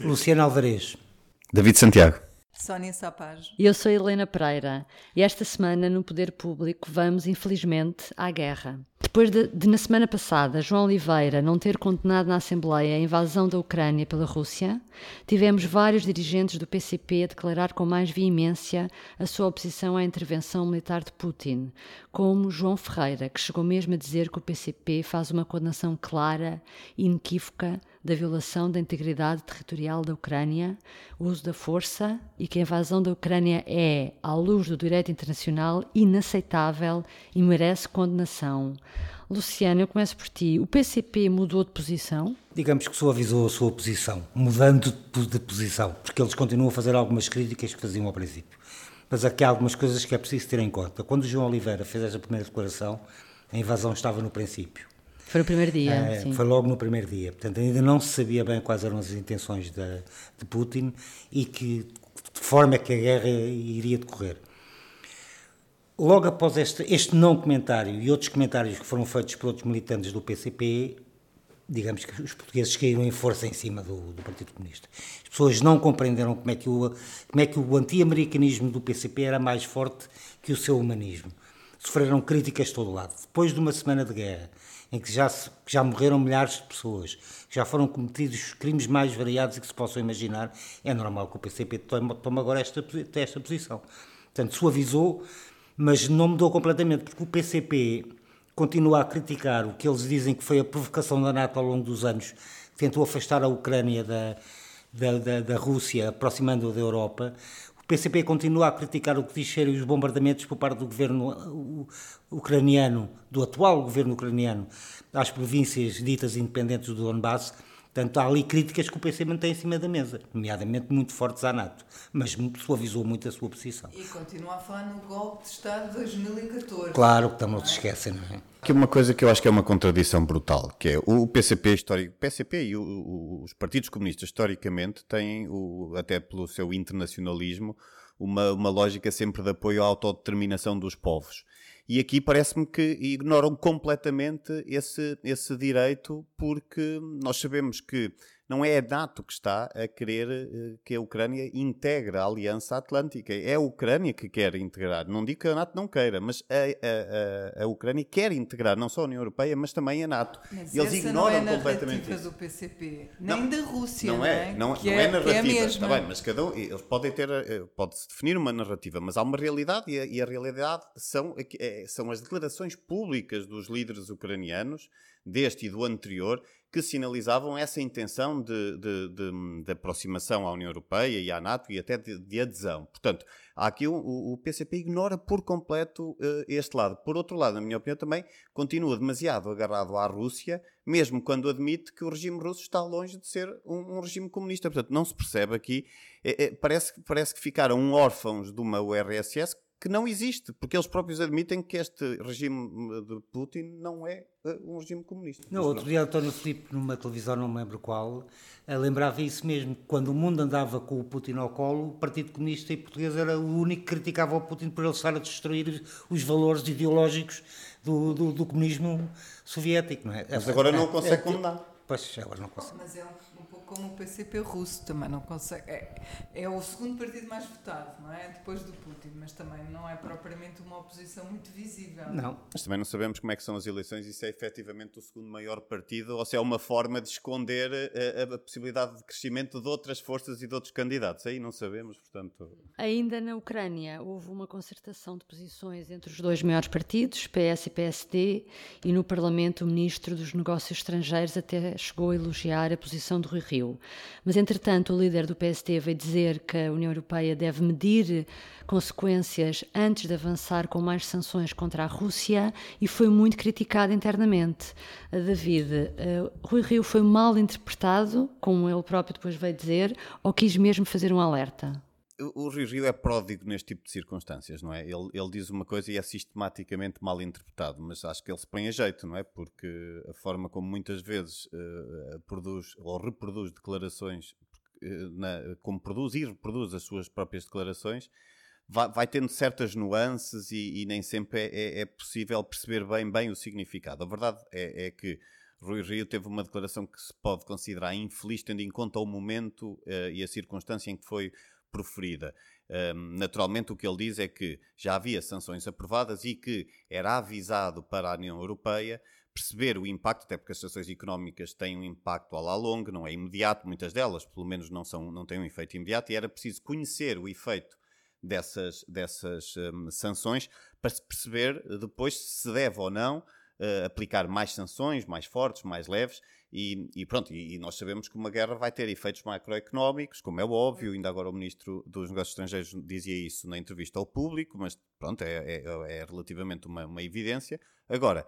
Luciano Alvarez. David Santiago. Sónia Sapage. Eu sou Helena Pereira e esta semana no Poder Público vamos, infelizmente, à guerra. Depois de, de, na semana passada, João Oliveira não ter condenado na Assembleia a invasão da Ucrânia pela Rússia, tivemos vários dirigentes do PCP a declarar com mais veemência a sua oposição à intervenção militar de Putin, como João Ferreira, que chegou mesmo a dizer que o PCP faz uma condenação clara e inequívoca da violação da integridade territorial da Ucrânia, o uso da força e que a invasão da Ucrânia é, à luz do direito internacional, inaceitável e merece condenação. Luciano, eu começo por ti. O PCP mudou de posição? Digamos que suavizou a sua posição, mudando de posição, porque eles continuam a fazer algumas críticas que faziam ao princípio. Mas aqui há algumas coisas que é preciso ter em conta. Quando João Oliveira fez essa primeira declaração, a invasão estava no princípio. Foi no primeiro dia, é. Foi logo no primeiro dia. Portanto, ainda não se sabia bem quais eram as intenções de, de Putin e que, de forma é que a guerra iria decorrer. Logo após este, este não comentário e outros comentários que foram feitos por outros militantes do PCP, digamos que os portugueses caíram em força em cima do, do Partido Comunista. As pessoas não compreenderam como é que o, como é que o anti-americanismo do PCP era mais forte que o seu humanismo. Sofreram críticas de todo lado. Depois de uma semana de guerra, em que já, se, já morreram milhares de pessoas, já foram cometidos crimes mais variados que se possam imaginar, é normal que o PCP tome, agora esta, esta posição. Portanto, suavizou, mas não mudou completamente, porque o PCP continua a criticar o que eles dizem que foi a provocação da NATO ao longo dos anos, tentou afastar a Ucrânia da, da, da, da Rússia, aproximando-a da Europa. O PCP continua a criticar o que diz serem os bombardamentos por parte do governo ucraniano, do atual governo ucraniano, às províncias ditas independentes do Donbass. Portanto, há ali críticas que o PC mantém em cima da mesa, nomeadamente muito fortes à NATO, mas suavizou muito a sua posição. E continua a falar no golpe de Estado de 2014. Claro que também não se esquecem, não é? Aqui uma coisa que eu acho que é uma contradição brutal, que é o PCP histórico, PCP e o, o, os partidos comunistas historicamente têm, o, até pelo seu internacionalismo, uma, uma lógica sempre de apoio à autodeterminação dos povos. E aqui parece-me que ignoram completamente esse, esse direito, porque nós sabemos que não é a NATO que está a querer uh, que a Ucrânia integre a Aliança Atlântica. É a Ucrânia que quer integrar. Não digo que a NATO não queira, mas a, a, a, a Ucrânia quer integrar não só a União Europeia, mas também a NATO. Mas e eles ignoram não é completamente isso. do PCP, nem não, da Rússia. Não é, não, que não é, é narrativa. Que é Está bem, mas cada um, eles podem ter, eh, pode-se definir uma narrativa, mas há uma realidade e a, e a realidade são, é, são as declarações públicas dos líderes ucranianos, deste e do anterior, que sinalizavam essa intenção de, de, de, de, aproximação à União Europeia e à NATO e até de, adesão. Portanto, aqui o, o, PCP ignora por completo uh, este lado. Por outro lado, na minha opinião, também continua demasiado agarrado à Rússia, mesmo quando admite que o regime russo está longe de ser um, um regime comunista. Portanto, não se percebe aqui. É, é, parece, parece que ficaram órfãos de uma URSS que não existe, porque eles próprios admitem que este regime de Putin não é uh, um regime comunista. Não, outro dia António Filipe, numa televisão, não me lembro qual, uh, lembrava isso mesmo, quando o mundo andava com o Putin ao colo, o Partido Comunista e Português era o único que criticava o Putin por ele estar a destruir os valores ideológicos do, do, do comunismo soviético, não é? Mas agora não consegue é, condenar. Pois, agora não consegue. Mas é um como o PCP russo também não consegue. É, é, o segundo partido mais votado, não é? Depois do Putin, mas também não é propriamente uma oposição muito visível. Não. Mas também não sabemos como é que são as eleições e se é efetivamente o segundo maior partido ou se é uma forma de esconder a, a, a possibilidade de crescimento de outras forças e de outros candidatos. Aí não sabemos, portanto. Ainda na Ucrânia houve uma concertação de posições entre os dois maiores partidos, PS e PSD, e no Parlamento o ministro dos Negócios Estrangeiros até chegou a elogiar a posição do Rui Rio mas, entretanto, o líder do PST veio dizer que a União Europeia deve medir consequências antes de avançar com mais sanções contra a Rússia e foi muito criticado internamente. David, uh, Rui Rio foi mal interpretado, como ele próprio depois veio dizer, ou quis mesmo fazer um alerta? O Rio Rio é pródigo neste tipo de circunstâncias, não é? Ele, ele diz uma coisa e é sistematicamente mal interpretado, mas acho que ele se põe a jeito, não é? Porque a forma como muitas vezes uh, produz ou reproduz declarações, uh, na, como produz e reproduz as suas próprias declarações, vai, vai tendo certas nuances e, e nem sempre é, é, é, possível perceber bem, bem o significado. A verdade é, é que Rui Rio teve uma declaração que se pode considerar infeliz, tendo em conta o momento uh, e a circunstância em que foi proferida. Naturalmente, o que ele diz é que já havia sanções aprovadas e que era avisado para a União Europeia perceber o impacto, até porque as sanções económicas têm um impacto à la longa, não é imediato, muitas delas, pelo menos, não, são, não têm um efeito imediato, e era preciso conhecer o efeito dessas, dessas um, sanções para se perceber depois se deve ou não uh, aplicar mais sanções, mais fortes, mais leves, e, e pronto, e, e, nós sabemos que uma guerra vai ter efeitos macroeconómicos, como é óbvio, ainda agora o Ministro dos Negócios Estrangeiros dizia isso na entrevista ao público, mas pronto, é, é, é relativamente uma, uma, evidência. Agora,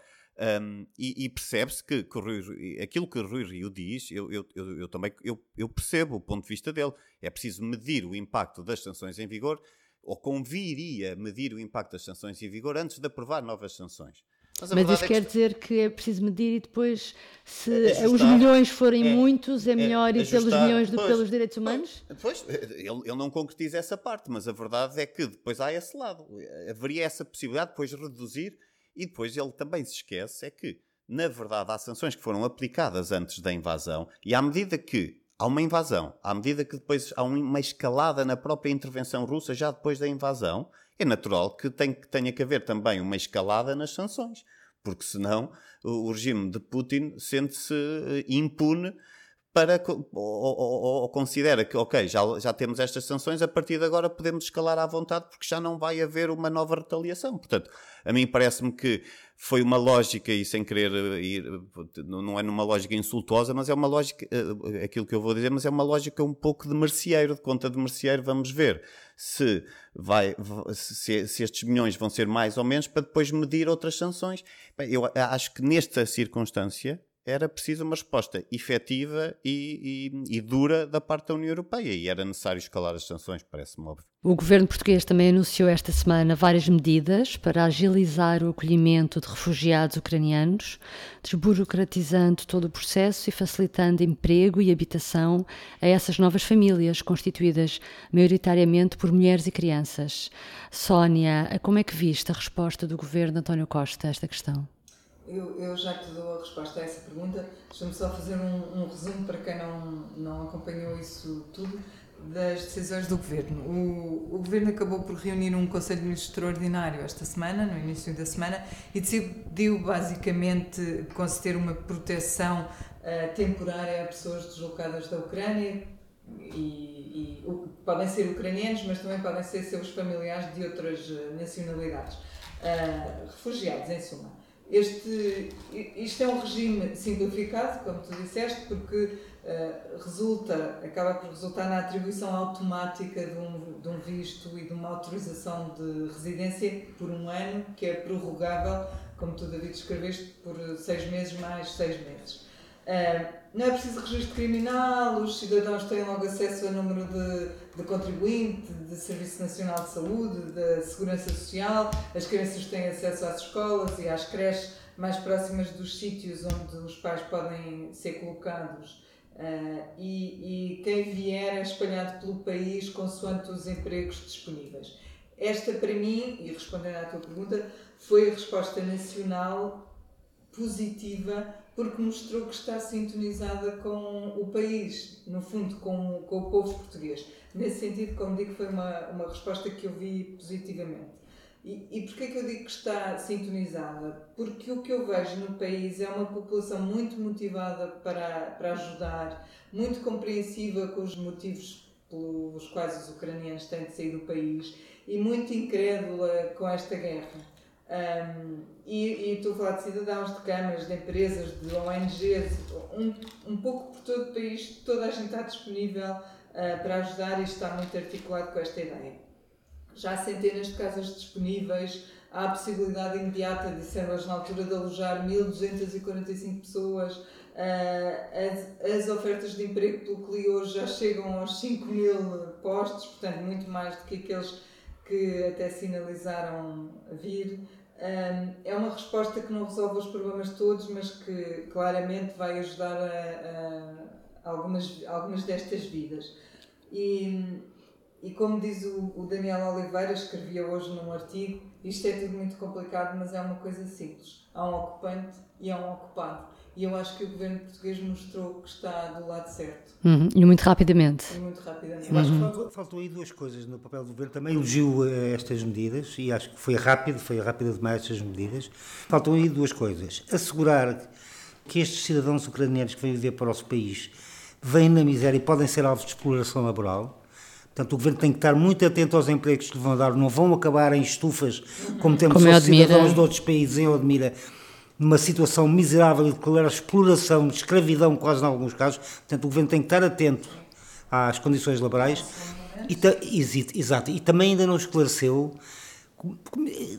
um, e, e percebe-se que, que Rui, aquilo que Rui Rio diz, eu, eu, eu, eu também eu, eu percebo o ponto de vista dele, é preciso medir o impacto das sanções em vigor, ou conviria medir o impacto das sanções em vigor antes de aprovar novas sanções. Mas, Mas isso é quer dizer que é preciso medir e depois, se é ajustar, os milhões forem é, muitos, é, é melhor ir pelos milhões do que pelos direitos humanos? Pois, ele, ele não concretiza essa parte, mas a verdade é que depois há esse lado. Haveria essa possibilidade de depois reduzir e depois ele também se esquece é que, na verdade, há sanções que foram aplicadas antes da invasão e à medida que há uma invasão, à medida que depois há uma escalada na própria intervenção russa já depois da invasão, é natural que, tenha que haver também uma escalada nas sanções, porque senão o, o regime de Putin sente-se eh, impune para ou, ou, ou, considera que, ok, já, já temos estas sanções, a partir de agora podemos escalar à vontade porque já não vai haver uma nova retaliação. Portanto, a mim parece-me que foi uma lógica, e sem querer ir, não é numa lógica insultuosa, mas é uma lógica, eh, aquilo que eu vou dizer, mas é uma lógica um pouco de merceeiro, de conta de merceeiro, vamos ver se, vai, se, se estes milhões vão ser mais ou menos para depois medir outras sanções. Eu acho que nesta circunstância, era preciso uma resposta efetiva e, e, e, dura da parte da União Europeia e era necessário escalar as sanções, parece-me óbvio. O governo português também anunciou esta semana várias medidas para agilizar o acolhimento de refugiados ucranianos, desburocratizando todo o processo e facilitando emprego e habitação a essas novas famílias, constituídas maioritariamente por mulheres e crianças. Sónia, como é que viste a resposta do governo António Costa a esta questão? Eu, eu, já te dou a resposta a essa pergunta. Deixa-me só fazer um, um, resumo para quem não, não acompanhou isso tudo das decisões do Governo. O, o Governo acabou por reunir um Conselho de Ministros extraordinário esta semana, no início da semana, e decidiu basicamente conceder uma proteção uh, temporária a pessoas deslocadas da Ucrânia, e, e o, podem ser ucranianos, mas também podem ser seus familiares de outras eh, nacionalidades. Uh, refugiados, em suma. Este, isto é um regime simplificado, como tu disseste, porque uh, resulta, acaba por resultar na atribuição automática de um, de um visto e de uma autorização de residência por um ano, que é prorrogável, como tu, David, escreveste, por seis meses mais seis meses. Uh, não é preciso registro criminal, os cidadãos têm logo acesso a número de, de contribuinte, de Serviço Nacional de Saúde, da Segurança Social, as crianças têm acesso às escolas e às creches mais próximas dos sítios onde os pais podem ser colocados. Uh, e, e quem vier é espalhado pelo país consoante os empregos disponíveis. Esta, para mim, e respondendo à tua pergunta, foi a resposta nacional positiva porque mostrou que está sintonizada com o país, no fundo, com, com o povo português. Nesse sentido, como digo, foi uma, uma resposta que eu vi positivamente. E, e porquê que eu digo que está sintonizada? Porque o que eu vejo no país é uma população muito motivada para, para ajudar, muito compreensiva com os motivos pelos quais os ucranianos têm de sair do país e muito incrédula com esta guerra. Um, e, e estou a falar de cidadãos, de câmaras, de empresas, de ONGs, um, um pouco por todo o país, toda a gente está disponível uh, para ajudar e está muito articulado com esta ideia. Já há centenas de casas disponíveis, há a possibilidade imediata, disseram eles na altura, de alojar 1.245 pessoas. Uh, as, as, ofertas de emprego pelo CLI hoje já chegam aos 5 mil postos, portanto, muito mais do que aqueles que até sinalizaram vir é uma resposta que não resolve os problemas todos, mas que claramente vai ajudar a, a algumas, algumas destas vidas. E, e como diz o, o, Daniel Oliveira, escrevia hoje num artigo, isto é tudo muito complicado, mas é uma coisa simples. Há um ocupante e há um ocupado. E eu acho que o governo português mostrou que está do lado certo. Uhum, E muito rapidamente. E muito rapidamente. Eu acho que faltou, faltou aí duas coisas no papel do governo. Também elogio eh, estas medidas e acho que foi rápido, foi rápido demais estas medidas. Faltam aí duas coisas. Assegurar que estes cidadãos ucranianos que vêm viver para o nosso país vêm na miséria e podem ser alvos de exploração laboral. Portanto, o governo tem que estar muito atento aos empregos que lhe vão dar, não vão acabar em estufas, como temos Como cidadãos de outros países em Odmira, numa situação miserável e de clara exploração, de escravidão, quase em alguns casos. Portanto, o governo tem que estar atento às condições laborais. E, ta- exato, e também ainda não esclareceu.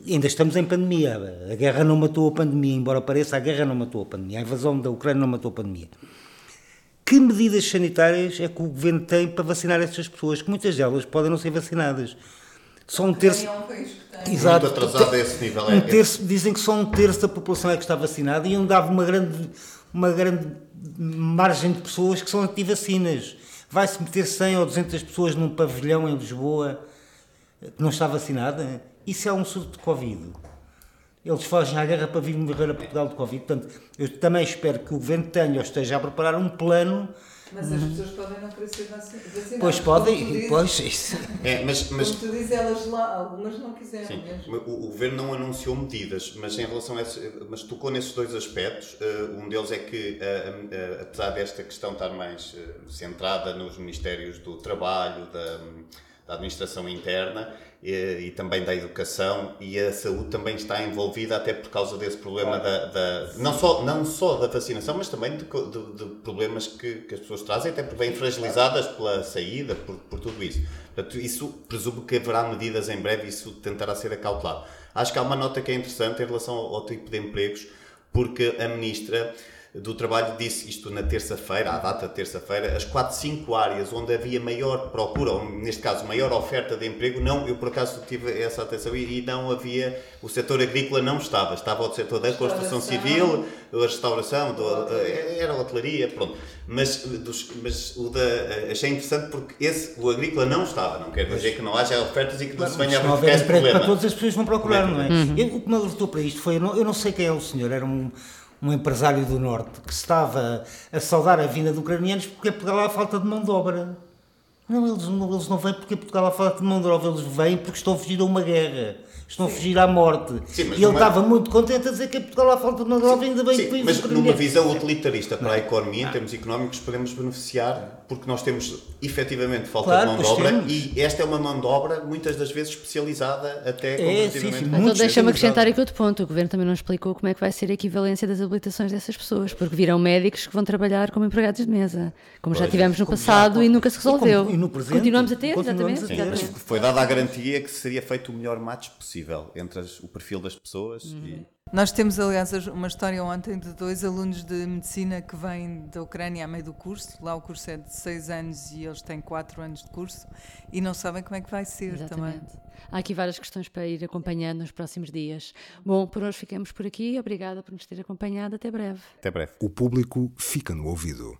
Ainda estamos em pandemia. A guerra não matou a pandemia, embora pareça, a guerra não matou a pandemia. A invasão da Ucrânia não matou a pandemia. Que medidas sanitárias é que o governo tem para vacinar estas pessoas? Que muitas delas podem não ser vacinadas. Só um terço. É um país que tem. Exato. Muito atrasado a esse nível. é- Um terço, dizem que só um terço da população é que está vacinada e onde há uma grande, uma grande margem de pessoas que são anti-vacinas. Vai-se meter 100 ou 200 pessoas num pavilhão em Lisboa que não está vacinada? Isso é um surto de Covid. Eles fogem à guerra para vir morrer a Portugal de Covid. Portanto, eu também espero que o governo tenha ou esteja a preparar um plano. Mas as pessoas podem não querer ser vaci- vacinadas. Pois podem, pois isso. É, mas, mas Como tu dizes, elas lá, algumas não quiseram Sim, mesmo. o, o governo não anunciou medidas, mas em relação a esse, mas tocou nesses dois aspectos. Eh, um deles é que, eh, eh, apesar desta questão estar mais centrada nos ministérios do trabalho, da, da administração interna eh, e também da educação e a saúde também está envolvida até por causa desse problema da, da- não só não só da vacinação, mas também de, de- de problemas que, que as pessoas trazem, até porque vêm fragilizadas pela saída, por, por tudo isso. Portanto, isso presumo que haverá medidas em breve e isso tentará ser acautelado. Acho que há uma nota que é interessante em relação ao, ao tipo de empregos, porque a ministra do Trabalho disse isto na terça-feira, à data de terça-feira, as 4, 5 áreas onde havia maior procura, ou neste caso maior oferta de emprego, não, eu por acaso tive essa atenção e, e não havia, o setor agrícola não estava, estava o setor da construção civil, a restauração, do, era a hotelaria, pronto. Mas, dos, mas o da, achei interessante porque esse, o agrícola não estava, não quer dizer que não haja ofertas e que não se venha a verificar esse problema. para todas as pessoas vão procurar, Como não é é? que Eu- o que me alertou para isto foi, eu não, eu não sei quem é o senhor, era um, um empresário do Norte que estava a saudar a vinda de ucranianos porque em Portugal há falta de mão de obra. Não, eles não, eles não vêm porque Portugal há falta de mão de obra, eles vêm porque estão a fugir a uma guerra, estão a fugir à morte. Sim, mas e ele estava muito contente a dizer que Portugal há falta de mão de obra, ainda bem Sim, que mas numa visão utilitarista para a economia, em termos económicos, podemos beneficiar porque nós temos efetivamente falta Claro, de mão de pois obra temos. e esta é uma mão de obra muitas das vezes especializada até É, comparativamente. sim, sim, Então deixa-me acrescentar aqui outro ponto. O governo também não explicou como é que vai ser a equivalência das habilitações dessas pessoas, porque virão médicos que vão trabalhar como empregados de mesa, como já Pois, tivemos no como já- passado e nunca se e como- resolveu. e no presente, Continuamos a ter, continuamos exatamente. a ter. Sim, foi dada a garantia que seria feito o melhor match possível entre as- o perfil das pessoas e Nós temos, aliás, uma história ontem de dois alunos de medicina que vêm da Ucrânia a meio do curso. Lá o curso é de seis anos e eles têm quatro anos de curso e não sabem como é que vai ser também. Exatamente. Há aqui várias questões para ir acompanhando nos próximos dias. Bom, por hoje ficamos por aqui. Obrigada por nos ter acompanhado. Até breve. até breve. O público fica no ouvido.